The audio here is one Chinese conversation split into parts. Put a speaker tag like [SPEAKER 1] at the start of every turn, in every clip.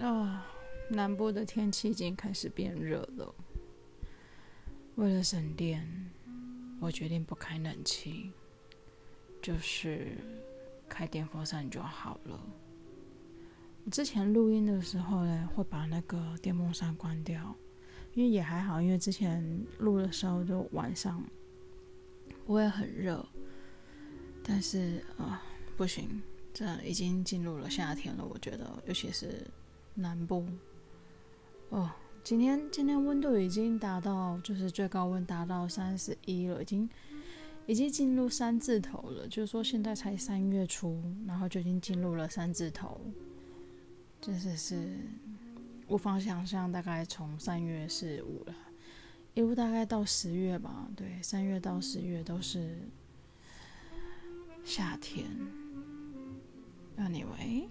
[SPEAKER 1] 啊，南部的天气已经开始变热了。为了省电，我决定不开冷气，就是开电风扇就好了。之前录音的时候呢，会把那个电风扇关掉，因为也还好，因为之前录的时候就晚上不会很热。但是啊，不行，这已经进入了夏天了，我觉得，尤其是。南部哦，今天今天温度已经达到，就是最高温达到三十一了，已经已经进入三字头了。就是说现在才三月初，然后就已经进入了三字头，真是是无法想象。大概从三月四五了，一路大概到十月吧，对，三月到十月都是夏天。Anyway。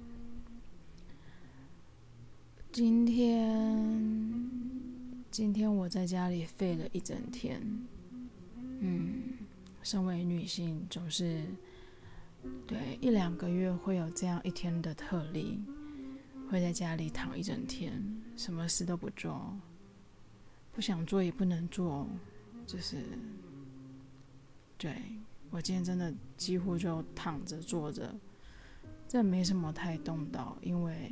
[SPEAKER 1] 今天，今天我在家里废了一整天。嗯，身为女性，总是对一两个月会有这样一天的特例，会在家里躺一整天，什么事都不做，不想做也不能做，就是，对，我今天真的几乎就躺着坐着，这没什么太动到，因为。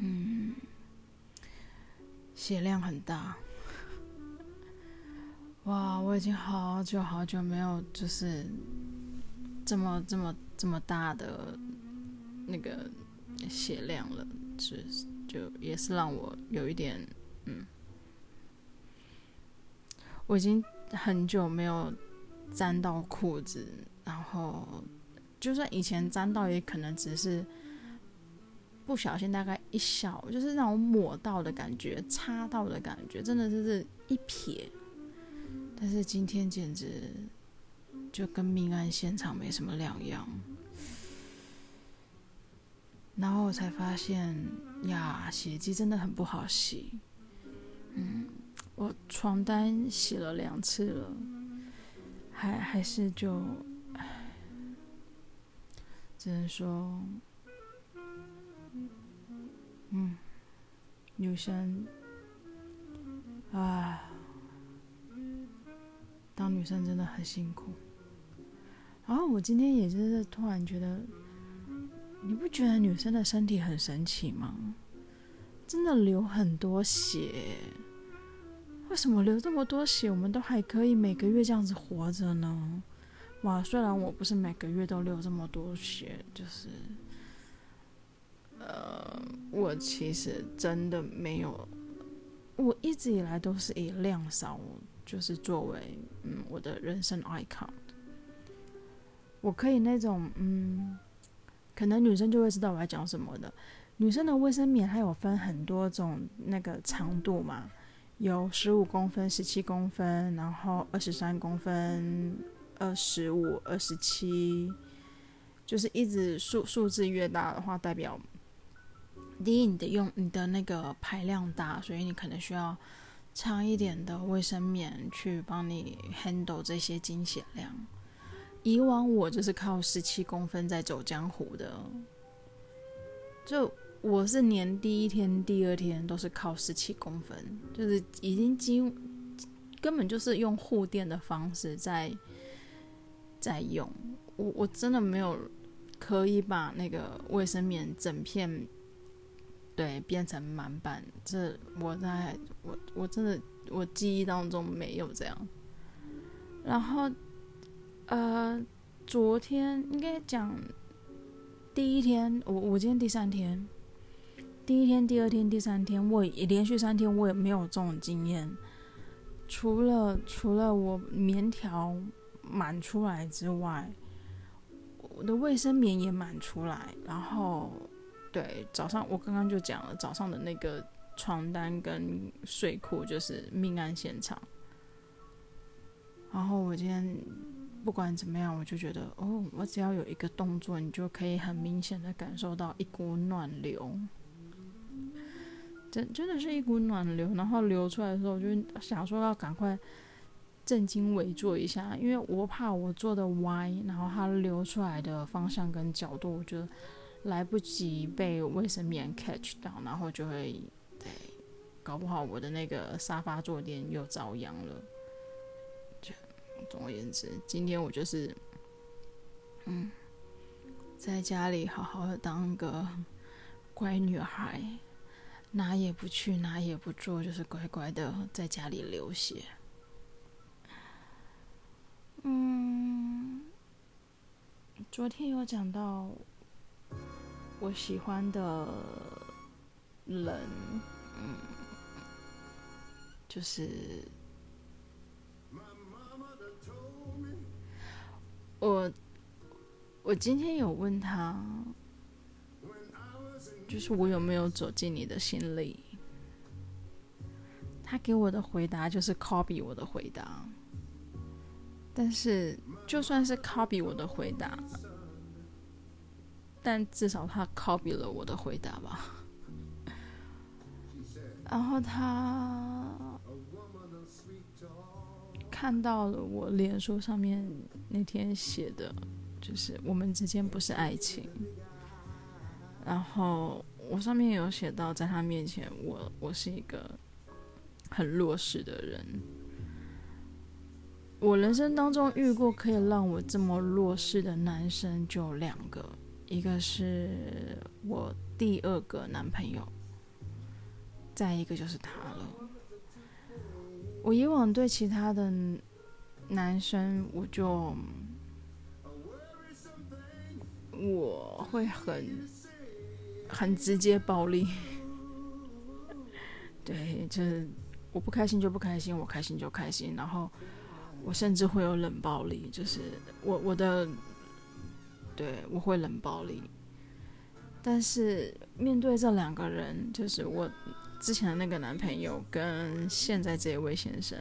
[SPEAKER 1] 嗯，血量很大，哇！我已经好久好久没有就是这么这么这么大的那个血量了，就就也是让我有一点嗯，我已经很久没有沾到裤子，然后就算以前沾到，也可能只是。不小心，大概一小，就是那种抹到的感觉，擦到的感觉，真的就是一撇。但是今天简直就跟命案现场没什么两样。然后我才发现呀，洗衣机真的很不好洗。嗯，我床单洗了两次了，还还是就，只能说。嗯，女生啊，当女生真的很辛苦。然后我今天也就是突然觉得，你不觉得女生的身体很神奇吗？真的流很多血，为什么流这么多血，我们都还可以每个月这样子活着呢？哇，虽然我不是每个月都流这么多血，就是。呃，我其实真的没有，我一直以来都是以量少就是作为嗯我的人生 icon。我可以那种嗯，可能女生就会知道我要讲什么的。女生的卫生棉它有分很多种那个长度嘛，有十五公分、十七公分，然后二十三公分、二十五、二十七，就是一直数数字越大的话，代表。第一，你的用你的那个排量大，所以你可能需要长一点的卫生棉去帮你 handle 这些经血量。以往我就是靠十七公分在走江湖的，就我是连第一天、第二天都是靠十七公分，就是已经几根本就是用护垫的方式在在用。我我真的没有可以把那个卫生棉整片。对，变成满版，这我在我我真的我记忆当中没有这样。然后，呃，昨天应该讲第一天，我我今天第三天，第一天、第二天、第三天，我也连续三天我也没有这种经验。除了除了我棉条满出来之外，我的卫生棉也满出来，然后。对，早上我刚刚就讲了，早上的那个床单跟睡裤就是命案现场。然后我今天不管怎么样，我就觉得哦，我只要有一个动作，你就可以很明显的感受到一股暖流，真真的是一股暖流。然后流出来的时候，我就想说要赶快正襟危坐一下，因为我怕我坐的歪，然后它流出来的方向跟角度，我觉得。来不及被卫生棉 catch 到，然后就会对，搞不好我的那个沙发坐垫又遭殃了。就总而言之，今天我就是，嗯，在家里好好的当个乖女孩，哪也不去，哪也不做，就是乖乖的在家里流血。嗯，昨天有讲到我喜欢的人，嗯，就是我，我今天有问他，就是我有没有走进你的心里？他给我的回答就是 copy 我的回答。但是，就算是 copy 我的回答，但至少他 copy 了我的回答吧。然后他看到了我脸书上面那天写的，就是我们之间不是爱情。然后我上面有写到，在他面前，我我是一个很弱势的人。我人生当中遇过可以让我这么弱势的男生就两个，一个是我第二个男朋友，再一个就是他了。我以往对其他的男生，我就我会很很直接暴力，对，就是我不开心就不开心，我开心就开心，然后。我甚至会有冷暴力，就是我我的，对，我会冷暴力。但是面对这两个人，就是我之前的那个男朋友跟现在这位先生，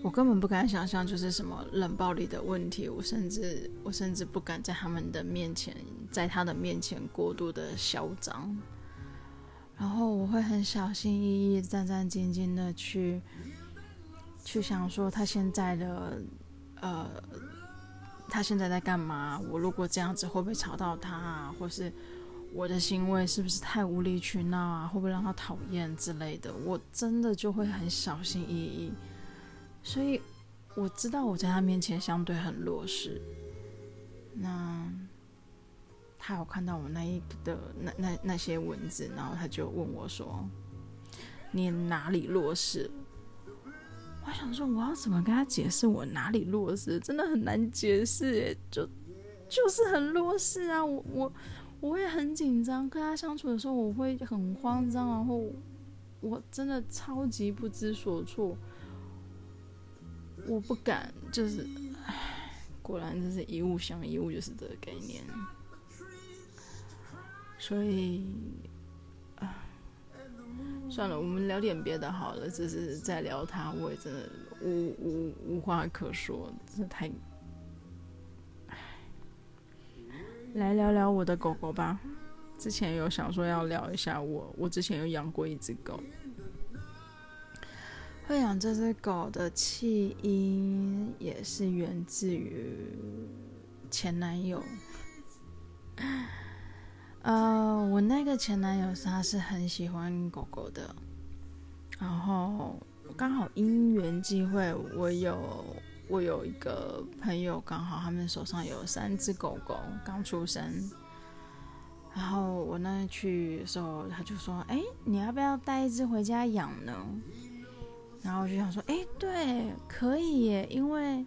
[SPEAKER 1] 我根本不敢想象就是什么冷暴力的问题。我甚至我甚至不敢在他们的面前，在他的面前过度的嚣张。然后我会很小心翼翼、战战兢兢的去。去想说他现在的，呃，他现在在干嘛？我如果这样子会不会吵到他啊？或是我的行为是不是太无理取闹啊？会不会让他讨厌之类的？我真的就会很小心翼翼。所以我知道我在他面前相对很弱势。那他有看到我那一的那那那些文字，然后他就问我说：“你哪里弱势？”我想说，我要怎么跟他解释我哪里弱势？真的很难解释，就就是很弱势啊！我我我也很紧张，跟他相处的时候，我会很慌张，然后我真的超级不知所措，我不敢，就是，唉，果然就是一物降一物，就是这个概念，所以。算了，我们聊点别的好了。只是在聊他，我也真的无无无话可说，真的太……来聊聊我的狗狗吧。之前有想说要聊一下我，我之前有养过一只狗。会养这只狗的起因也是源自于前男友。呃，我那个前男友他是很喜欢狗狗的，然后刚好因缘际会，我有我有一个朋友，刚好他们手上有三只狗狗刚出生，然后我那去的时候，他就说：“哎，你要不要带一只回家养呢？”然后我就想说：“哎，对，可以耶，因为。”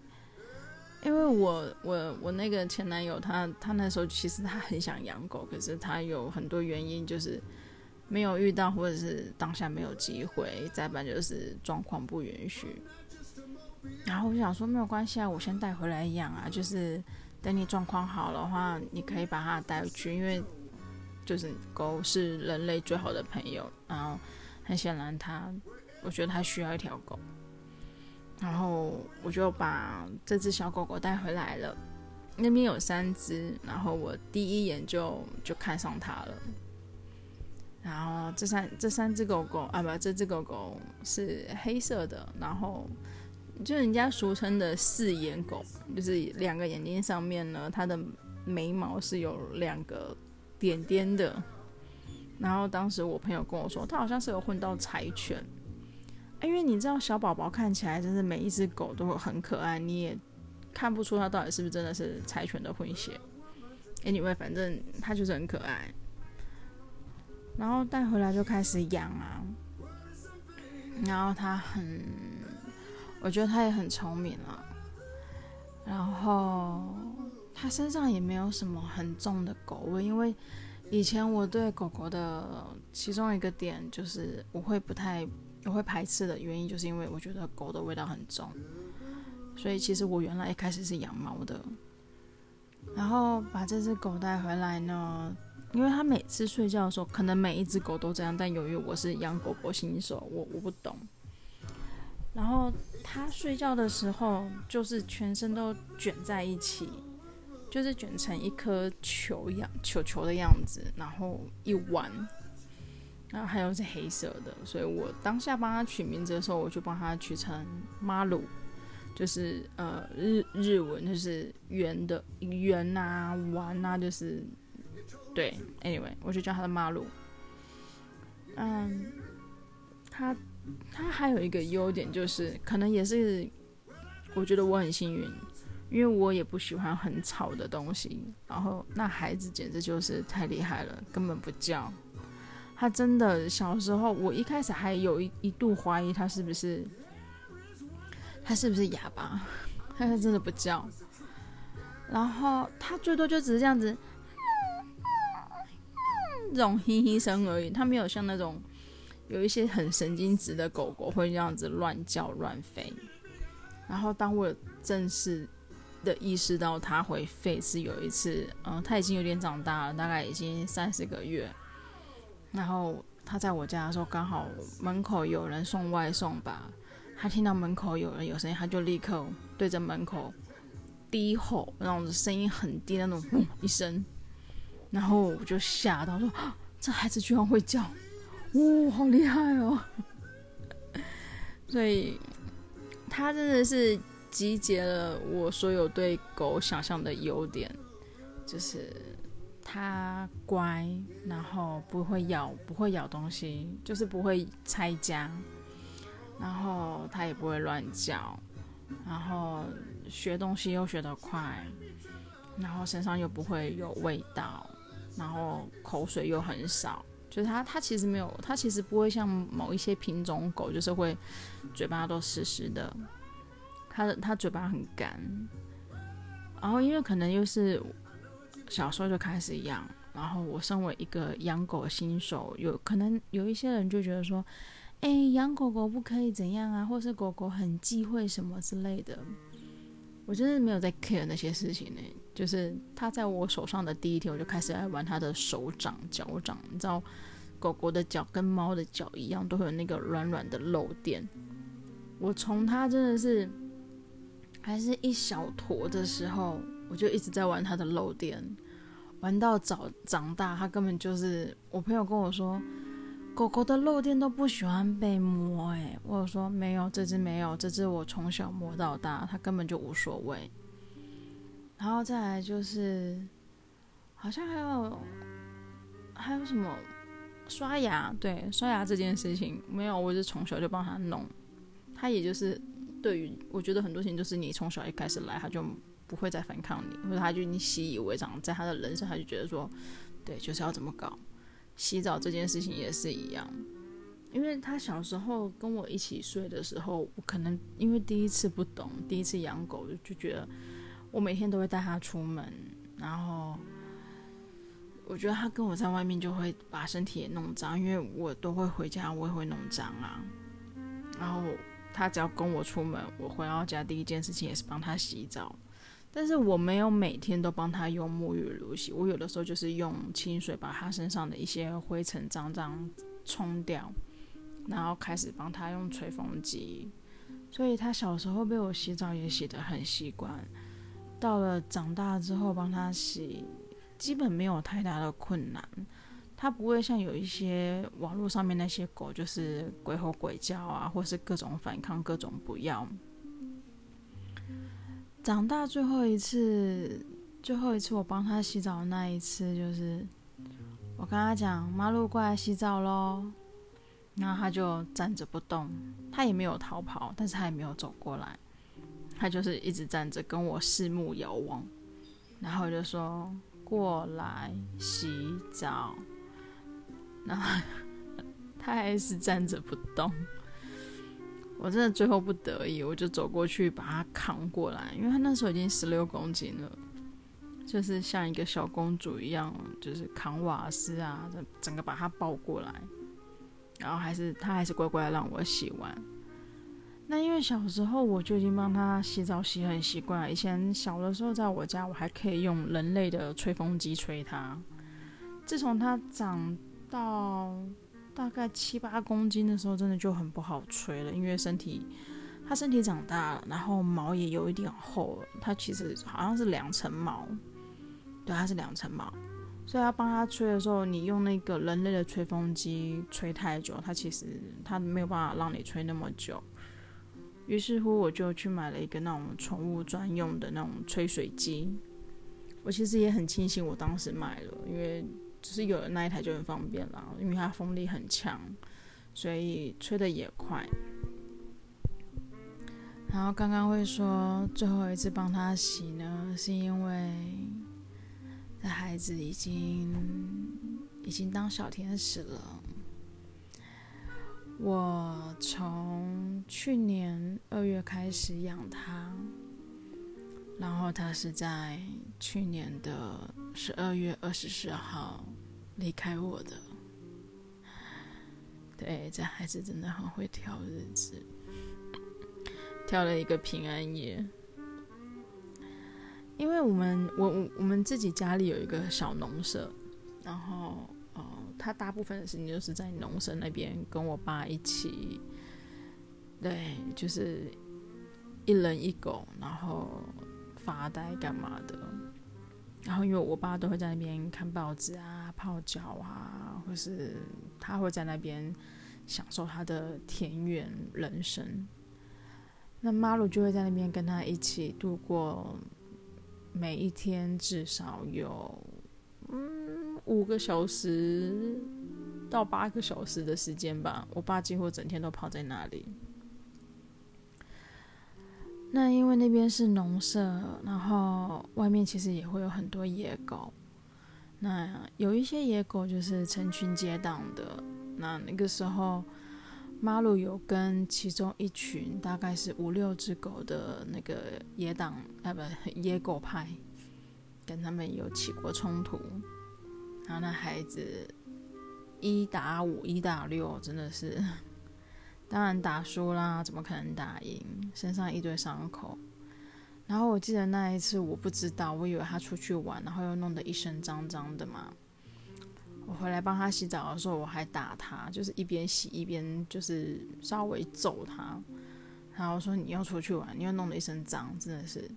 [SPEAKER 1] 因为我我我那个前男友他他那时候其实他很想养狗，可是他有很多原因就是没有遇到，或者是当下没有机会，再不然就是状况不允许。然后我想说没有关系啊，我先带回来养啊，就是等你状况好的话，你可以把它带回去，因为就是狗是人类最好的朋友。然后很显然他，我觉得他需要一条狗。然后我就把这只小狗狗带回来了，那边有三只，然后我第一眼就就看上它了。然后这三这三只狗狗啊，不，这只狗狗是黑色的，然后就人家俗称的四眼狗，就是两个眼睛上面呢，它的眉毛是有两个点点的。然后当时我朋友跟我说，他好像是有混到柴犬。因为你知道小宝宝看起来真是每一只狗都很可爱，你也看不出它到底是不是真的是柴犬的混血。Anyway，反正它就是很可爱。然后带回来就开始养啊，然后它很，我觉得它也很聪明啊。然后它身上也没有什么很重的狗味，因为以前我对狗狗的其中一个点就是我会不太。我会排斥的原因，就是因为我觉得狗的味道很重，所以其实我原来一开始是养猫的，然后把这只狗带回来呢，因为它每次睡觉的时候，可能每一只狗都这样，但由于我是养狗狗新手，我我不懂，然后它睡觉的时候，就是全身都卷在一起，就是卷成一颗球一样球球的样子，然后一弯。然后还有是黑色的，所以我当下帮他取名字的时候，我就帮他取成马鲁，就是呃日日文就是圆的圆啊弯啊，就是对，anyway 我就叫他的马鲁。嗯，他他还有一个优点就是，可能也是我觉得我很幸运，因为我也不喜欢很吵的东西，然后那孩子简直就是太厉害了，根本不叫。他真的小时候，我一开始还有一一度怀疑他是不是，他是不是哑巴，他真的不叫。然后他最多就只是这样子，这种嘿嘿声而已。他没有像那种有一些很神经质的狗狗会这样子乱叫乱吠。然后当我正式的意识到他会吠是有一次，嗯，他已经有点长大了，大概已经三四个月。然后他在我家的时候，刚好门口有人送外送吧。他听到门口有人有声音，他就立刻对着门口低吼，那种声音很低那种，砰一声。然后我就吓到说：“这孩子居然会叫，哇、哦，好厉害哦！” 所以他真的是集结了我所有对狗想象的优点，就是。它乖，然后不会咬，不会咬东西，就是不会拆家。然后它也不会乱叫，然后学东西又学得快，然后身上又不会有味道，然后口水又很少。就是它，它其实没有，它其实不会像某一些品种狗，就是会嘴巴都湿湿的。它的它嘴巴很干，然后因为可能又是。小时候就开始养，然后我身为一个养狗新手，有可能有一些人就觉得说，哎，养狗狗不可以怎样啊，或是狗狗很忌讳什么之类的。我真的没有在 care 那些事情呢。就是它在我手上的第一天，我就开始来玩它的手掌、脚掌。你知道，狗狗的脚跟猫的脚一样，都会有那个软软的肉垫。我从它真的是还是一小坨的时候。我就一直在玩它的漏电，玩到长长大，它根本就是我朋友跟我说，狗狗的漏电都不喜欢被摸。哎，我说没有，这只没有，这只我从小摸到大，它根本就无所谓。然后再来就是，好像还有还有什么刷牙，对，刷牙这件事情没有，我是从小就帮它弄。它也就是对于我觉得很多事情，就是你从小一开始来，它就。不会再反抗你，或者他就你习以为常，在他的人生，他就觉得说，对，就是要这么搞。洗澡这件事情也是一样，因为他小时候跟我一起睡的时候，我可能因为第一次不懂，第一次养狗，就觉得我每天都会带他出门，然后我觉得他跟我在外面就会把身体也弄脏，因为我都会回家，我也会弄脏啊。然后他只要跟我出门，我回到家第一件事情也是帮他洗澡。但是我没有每天都帮他用沐浴露洗，我有的时候就是用清水把他身上的一些灰尘脏脏冲掉，然后开始帮他用吹风机。所以他小时候被我洗澡也洗得很习惯，到了长大之后帮他洗，基本没有太大的困难。他不会像有一些网络上面那些狗，就是鬼吼鬼叫啊，或是各种反抗，各种不要。长大最后一次最后一次我帮他洗澡的那一次，就是我跟他讲：“马路过来洗澡喽。”然后他就站着不动，他也没有逃跑，但是他也没有走过来，他就是一直站着跟我四目遥望，然后就说：“过来洗澡。”然后 他还是站着不动。我真的最后不得已，我就走过去把它扛过来，因为它那时候已经十六公斤了，就是像一个小公主一样，就是扛瓦斯啊，整个把它抱过来，然后还是他还是乖乖让我洗完。那因为小时候我就已经帮他洗澡洗很习惯，以前小的时候在我家我还可以用人类的吹风机吹他，自从他长到。大概七八公斤的时候，真的就很不好吹了，因为身体，它身体长大了，然后毛也有一点厚了。它其实好像是两层毛，对，它是两层毛，所以要帮它吹的时候，你用那个人类的吹风机吹太久，它其实它没有办法让你吹那么久。于是乎，我就去买了一个那种宠物专用的那种吹水机。我其实也很庆幸我当时买了，因为。只是有了那一台就很方便了，因为它风力很强，所以吹的也快。然后刚刚会说最后一次帮他洗呢，是因为这孩子已经已经当小天使了。我从去年二月开始养他，然后他是在去年的十二月二十四号。离开我的，对，这孩子真的很会挑日子，挑了一个平安夜。因为我们我我们自己家里有一个小农舍，然后呃，他大部分的时间就是在农舍那边跟我爸一起，对，就是一人一狗，然后发呆干嘛的。然后因为我爸都会在那边看报纸啊、泡脚啊，或是他会在那边享受他的田园人生。那马鲁就会在那边跟他一起度过每一天，至少有嗯五个小时到八个小时的时间吧。我爸几乎整天都泡在那里。那因为那边是农舍，然后外面其实也会有很多野狗。那有一些野狗就是成群结党的。那那个时候，马鲁有跟其中一群大概是五六只狗的那个野党啊，不，野狗派，跟他们有起过冲突。然后那孩子一打五，一打六，真的是。当然打输啦，怎么可能打赢？身上一堆伤口。然后我记得那一次，我不知道，我以为他出去玩，然后又弄得一身脏脏的嘛。我回来帮他洗澡的时候，我还打他，就是一边洗一边就是稍微揍他。然后说你又出去玩，你又弄得一身脏，真的是。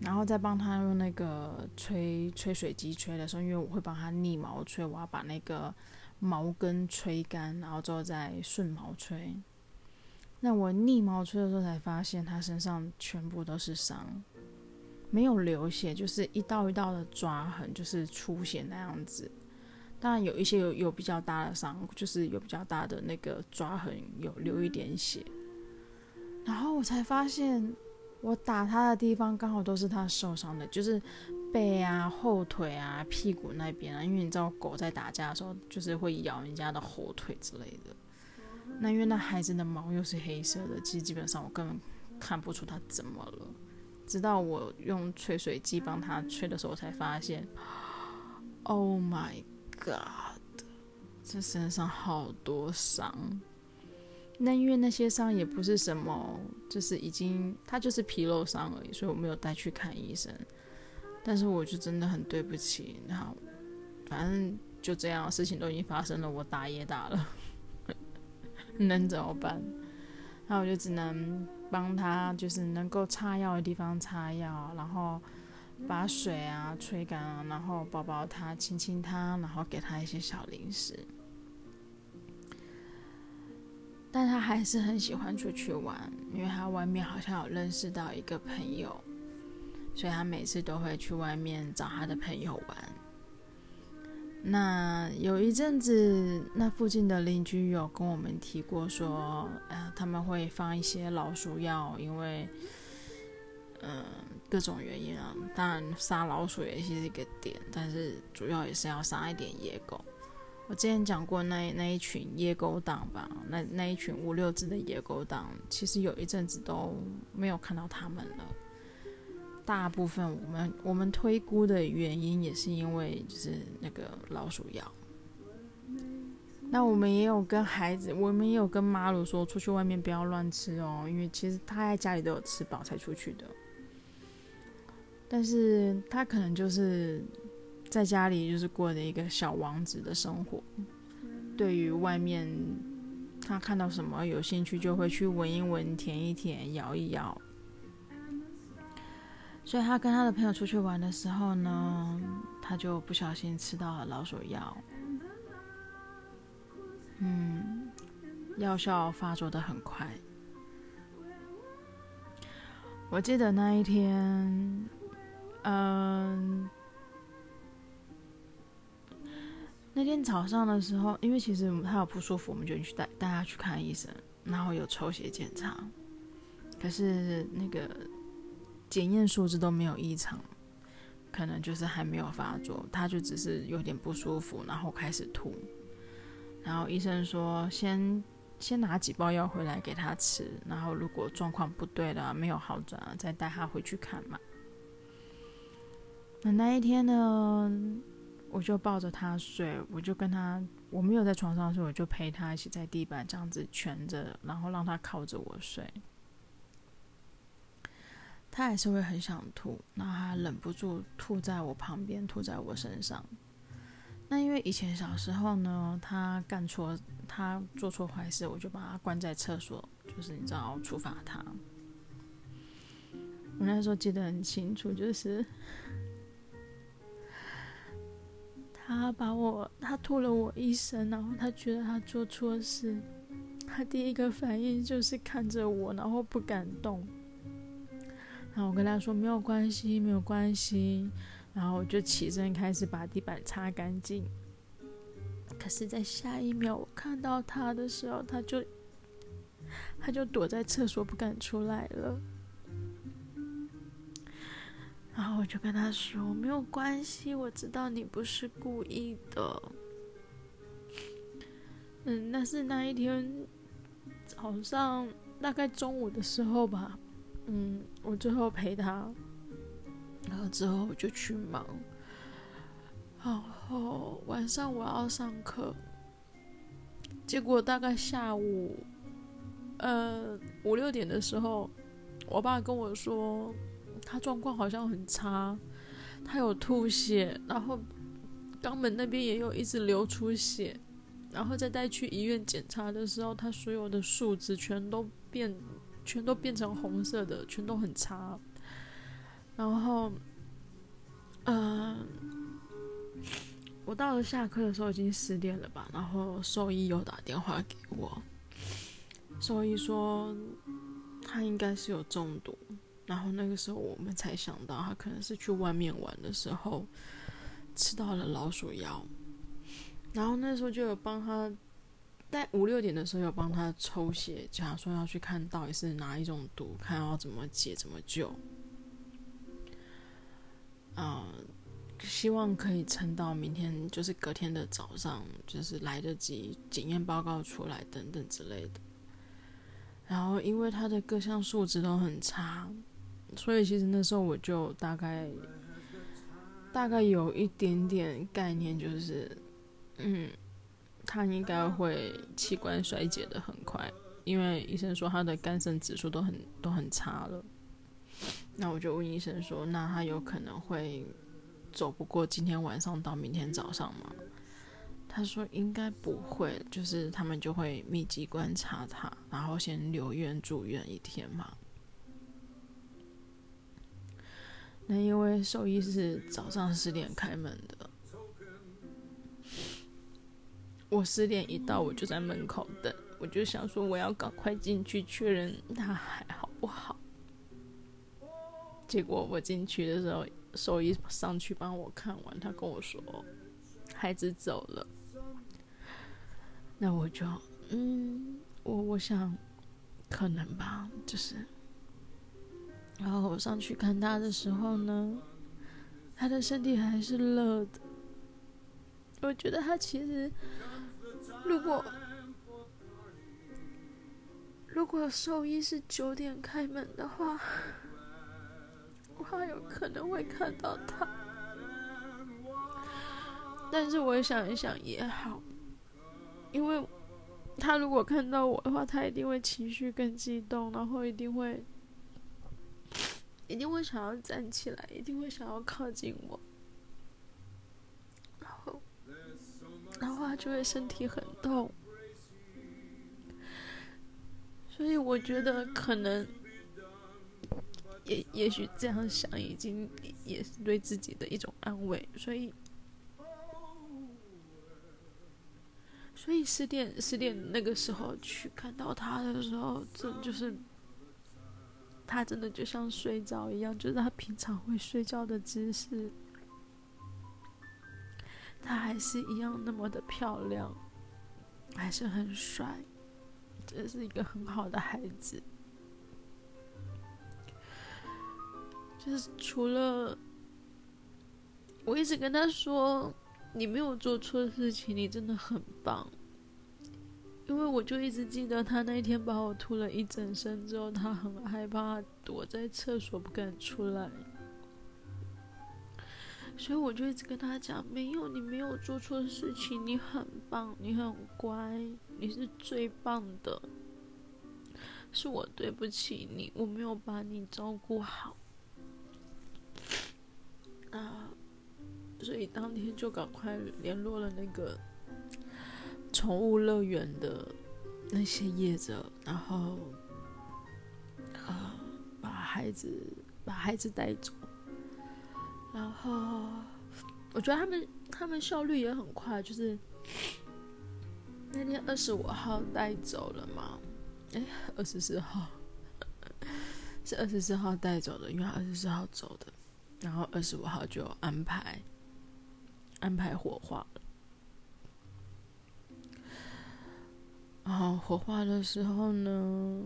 [SPEAKER 1] 然后再帮他用那个吹吹水机吹的时候，因为我会帮他逆毛吹，我要把那个。毛根吹干，然后之后再顺毛吹。那我逆毛吹的时候才发现，他身上全部都是伤，没有流血，就是一道一道的抓痕，就是出血那样子。当然有一些有有比较大的伤，就是有比较大的那个抓痕，有流一点血。然后我才发现，我打他的地方刚好都是他受伤的，就是。背啊、后腿啊、屁股那边啊，因为你知道狗在打架的时候，就是会咬人家的后腿之类的。那因为那孩子的毛又是黑色的，其实基本上我根本看不出他怎么了。直到我用吹水机帮他吹的时候，我才发现，Oh my God，这身上好多伤。那因为那些伤也不是什么，就是已经他就是皮肉伤而已，所以我没有带去看医生。但是我就真的很对不起，然后反正就这样，事情都已经发生了，我打也打了，能怎么办？那我就只能帮他，就是能够擦药的地方擦药，然后把水啊吹干啊，然后抱抱他，亲亲他，然后给他一些小零食。但他还是很喜欢出去玩，因为他外面好像有认识到一个朋友。所以他每次都会去外面找他的朋友玩。那有一阵子，那附近的邻居有跟我们提过说，呃，他们会放一些老鼠药，因为，嗯、各种原因啊。当然，杀老鼠也是一个点，但是主要也是要杀一点野狗。我之前讲过那那一群野狗党吧，那那一群五六只的野狗党，其实有一阵子都没有看到他们了。大部分我们我们推估的原因也是因为就是那个老鼠药。那我们也有跟孩子，我们也有跟妈鲁说，出去外面不要乱吃哦，因为其实他在家里都有吃饱才出去的。但是他可能就是在家里就是过着一个小王子的生活，对于外面他看到什么有兴趣，就会去闻一闻、舔一舔、咬一咬。所以他跟他的朋友出去玩的时候呢，他就不小心吃到了老鼠药，嗯，药效发作得很快。我记得那一天，嗯，那天早上的时候，因为其实他有不舒服，我们就去带带他去看医生，然后有抽血检查，可是那个。检验数值都没有异常，可能就是还没有发作，他就只是有点不舒服，然后开始吐，然后医生说先先拿几包药回来给他吃，然后如果状况不对了，没有好转，再带他回去看嘛。那那一天呢，我就抱着他睡，我就跟他，我没有在床上睡，我就陪他一起在地板这样子蜷着，然后让他靠着我睡。他还是会很想吐，那他忍不住吐在我旁边，吐在我身上。那因为以前小时候呢，他干错，他做错坏事，我就把他关在厕所，就是你知道处罚他。我那时候记得很清楚，就是他把我，他吐了我一身，然后他觉得他做错事，他第一个反应就是看着我，然后不敢动。然后我跟他说没有关系，没有关系。然后我就起身开始把地板擦干净。可是，在下一秒我看到他的时候，他就他就躲在厕所不敢出来了。然后我就跟他说没有关系，我知道你不是故意的。嗯，那是那一天早上大概中午的时候吧。嗯，我最后陪他，然后之后我就去忙，然后晚上我要上课，结果大概下午，呃五六点的时候，我爸跟我说他状况好像很差，他有吐血，然后肛门那边也有一直流出血，然后再带去医院检查的时候，他所有的数值全都变。全都变成红色的，全都很差。然后，嗯、我到了下课的时候已经十点了吧。然后兽医又打电话给我，兽医说他应该是有中毒。然后那个时候我们才想到，他可能是去外面玩的时候吃到了老鼠药。然后那时候就有帮他。在五六点的时候，有帮他抽血，假如说要去看到底是哪一种毒，看要怎么解、怎么救。啊、希望可以撑到明天，就是隔天的早上，就是来得及检验报告出来等等之类的。然后，因为他的各项数值都很差，所以其实那时候我就大概大概有一点点概念，就是嗯。他应该会器官衰竭的很快，因为医生说他的肝肾指数都很都很差了。那我就问医生说：“那他有可能会走不过今天晚上到明天早上吗？”他说：“应该不会，就是他们就会密集观察他，然后先留院住院一天嘛。”那因为兽医是早上十点开门的。我十点一到，我就在门口等，我就想说我要赶快进去确认他还好不好。结果我进去的时候，兽医上去帮我看完，他跟我说孩子走了。那我就嗯，我我想可能吧，就是。然后我上去看他的时候呢，他的身体还是热的。我觉得他其实，如果如果兽医是九点开门的话，我还有可能会看到他。但是我想一想也好，因为他如果看到我的话，他一定会情绪更激动，然后一定会一定会想要站起来，一定会想要靠近我。然后然后他就会身体很痛，所以我觉得可能也也许这样想已经也是对自己的一种安慰，所以所以十点十点那个时候去看到他的时候，这就是他真的就像睡着一样，就是他平常会睡觉的姿势。他还是一样那么的漂亮，还是很帅，这是一个很好的孩子。就是除了，我一直跟他说，你没有做错事情，你真的很棒。因为我就一直记得他那一天把我吐了一整身之后，他很害怕，躲在厕所不敢出来。所以我就一直跟他讲，没有，你没有做错事情，你很棒，你很乖，你是最棒的。是我对不起你，我没有把你照顾好。啊，所以当天就赶快联络了那个宠物乐园的那些业者，然后啊，把孩子把孩子带走。然后，我觉得他们他们效率也很快，就是那天二十五号带走了嘛，哎，二十四号 是二十四号带走的，因为二十四号走的，然后二十五号就安排安排火化了。然后火化的时候呢，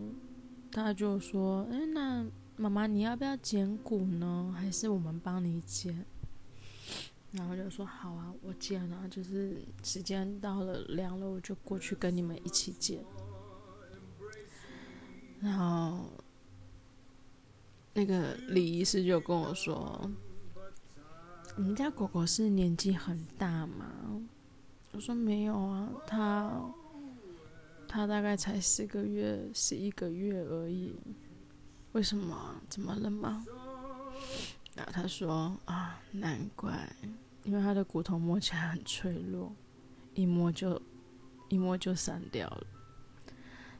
[SPEAKER 1] 他就说：“哎，那。”妈妈，你要不要捡骨呢？还是我们帮你捡？然后就说好啊，我捡啊，就是时间到了，凉了，我就过去跟你们一起捡。然后那个李医师就跟我说：“你们家狗狗是年纪很大吗？”我说：“没有啊，它他大概才四个月、十一个月而已。”为什么？怎么了吗？然后他说啊，难怪，因为他的骨头摸起来很脆弱，一摸就一摸就散掉了。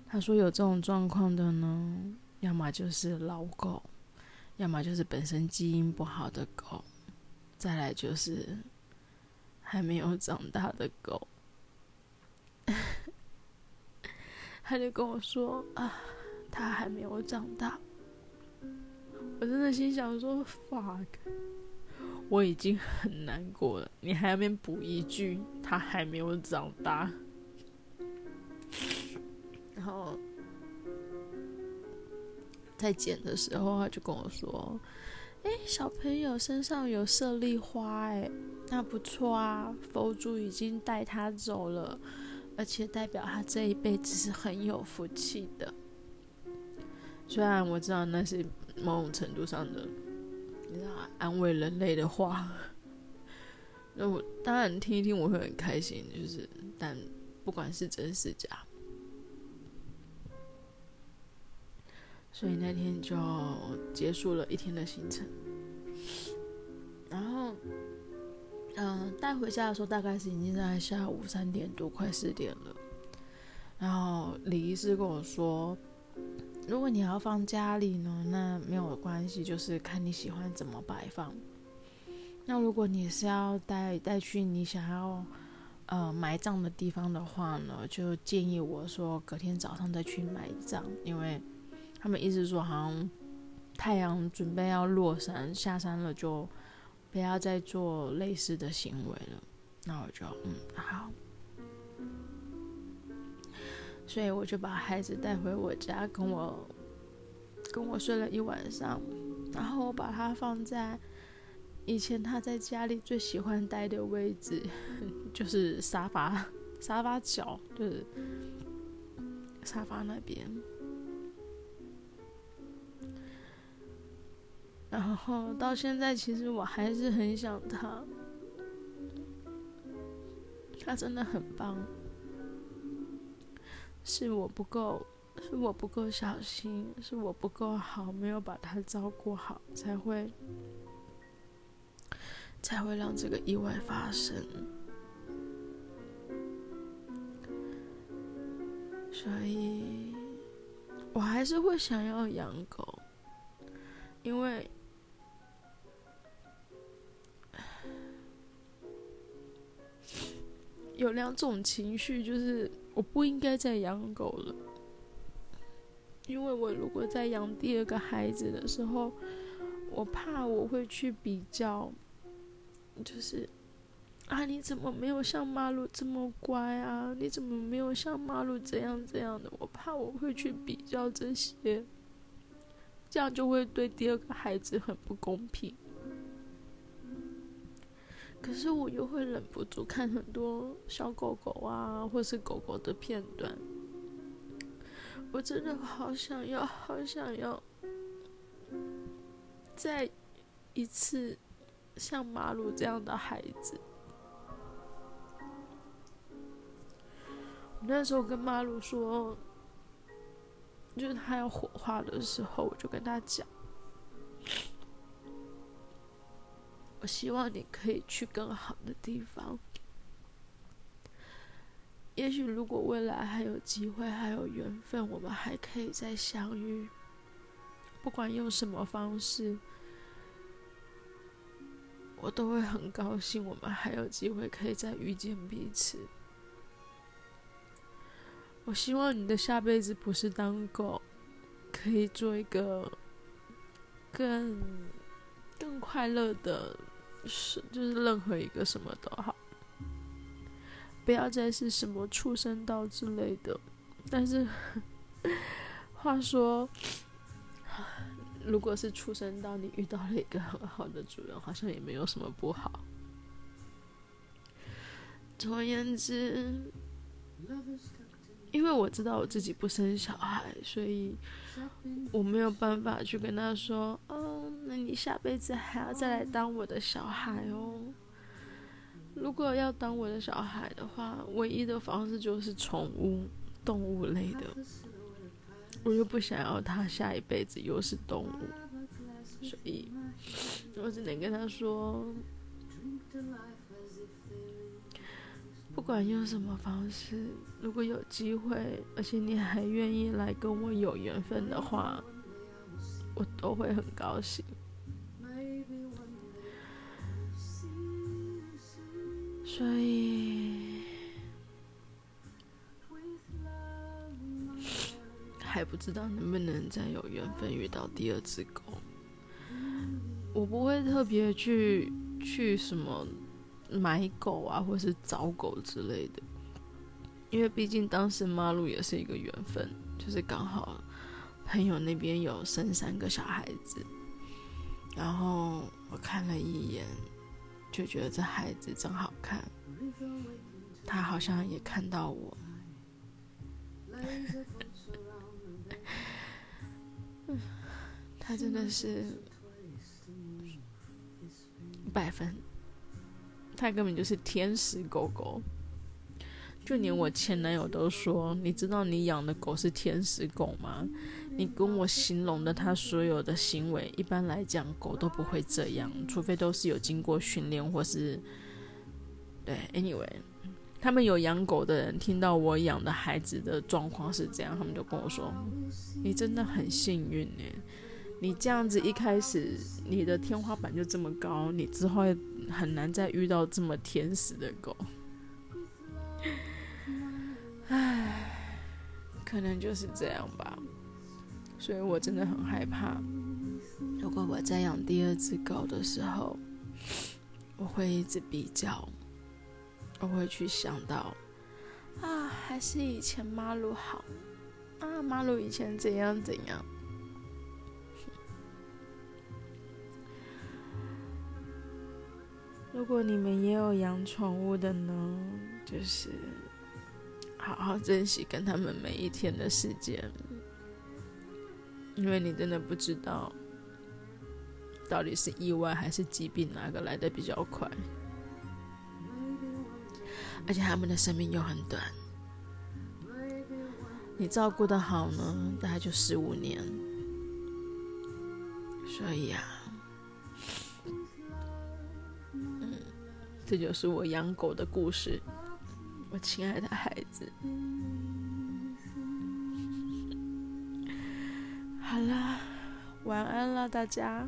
[SPEAKER 1] 他说有这种状况的呢，要么就是老狗，要么就是本身基因不好的狗，再来就是还没有长大的狗。他就跟我说啊，他还没有长大。我真的心想说：“fuck，我已经很难过了，你还要面补一句，他还没有长大。”然后在捡的时候，他就跟我说：“哎，小朋友身上有舍利花，哎，那不错啊，佛祖已经带他走了，而且代表他这一辈子是很有福气的。虽然我知道那是。”某种程度上的，你知道，安慰人类的话，那我当然听一听，我会很开心。就是，但不管是真是假，所以那天就结束了一天的行程。然后，嗯、带回家的时候大概是已经在下午三点多，快四点了。然后李医师跟我说。如果你要放家里呢，那没有关系，就是看你喜欢怎么摆放。那如果你是要带带去你想要呃埋葬的地方的话呢，就建议我说隔天早上再去埋葬，因为他们意思说好像太阳准备要落山下山了，就不要再做类似的行为了。那我就嗯好，所以我就把孩子带回我家，跟我跟我睡了一晚上，然后我把他放在以前他在家里最喜欢待的位置，就是沙发沙发角，就是沙发那边。然后到现在，其实我还是很想他。他真的很棒，是我不够，是我不够小心，是我不够好，没有把他照顾好，才会才会让这个意外发生。所以，我还是会想要养狗，因为。有两种情绪，就是我不应该再养狗了，因为我如果再养第二个孩子的时候，我怕我会去比较，就是啊，你怎么没有像马路这么乖啊？你怎么没有像马路这样这样的？我怕我会去比较这些，这样就会对第二个孩子很不公平。可是我又会忍不住看很多小狗狗啊，或是狗狗的片段。我真的好想要，好想要，再一次像马鲁这样的孩子。我那时候跟马鲁说，就是他要火化的时候，我就跟他讲。我希望你可以去更好的地方。也许如果未来还有机会，还有缘分，我们还可以再相遇。不管用什么方式，我都会很高兴。我们还有机会可以再遇见彼此。我希望你的下辈子不是当狗，可以做一个更更快乐的。是，就是任何一个什么都好，不要再是什么畜生道之类的。但是，话说，如果是畜生道，你遇到了一个很好的主人，好像也没有什么不好。总而言之。因为我知道我自己不生小孩，所以我没有办法去跟他说：“哦，那你下辈子还要再来当我的小孩哦。”如果要当我的小孩的话，唯一的方式就是宠物、动物类的。我又不想要他下一辈子又是动物，所以我只能跟他说。不管用什么方式，如果有机会，而且你还愿意来跟我有缘分的话，我都会很高兴。所以还不知道能不能再有缘分遇到第二只狗。我不会特别去去什么。买狗啊，或是找狗之类的，因为毕竟当时马路也是一个缘分，就是刚好朋友那边有生三个小孩子，然后我看了一眼，就觉得这孩子真好看，他好像也看到我，他真的是百分。他根本就是天使狗狗，就连我前男友都说：“你知道你养的狗是天使狗吗？”你跟我形容的他所有的行为，一般来讲狗都不会这样，除非都是有经过训练或是……对，anyway，他们有养狗的人听到我养的孩子的状况是这样，他们就跟我说：“你真的很幸运耶。”你这样子一开始，你的天花板就这么高，你之后很难再遇到这么天使的狗。唉，可能就是这样吧。所以我真的很害怕，如果我在养第二只狗的时候，我会一直比较，我会去想到，啊，还是以前马鲁好，啊，马鲁以前怎样怎样。如果你们也有养宠物的呢，就是好好珍惜跟他们每一天的时间，因为你真的不知道。到底是意外还是疾病，哪个来的比较快？而且他们的生命又很短，你照顾得好呢，大概就十五年。所以啊，嗯，这就是我养狗的故事，我亲爱的孩子。好啦，晚安了，大家。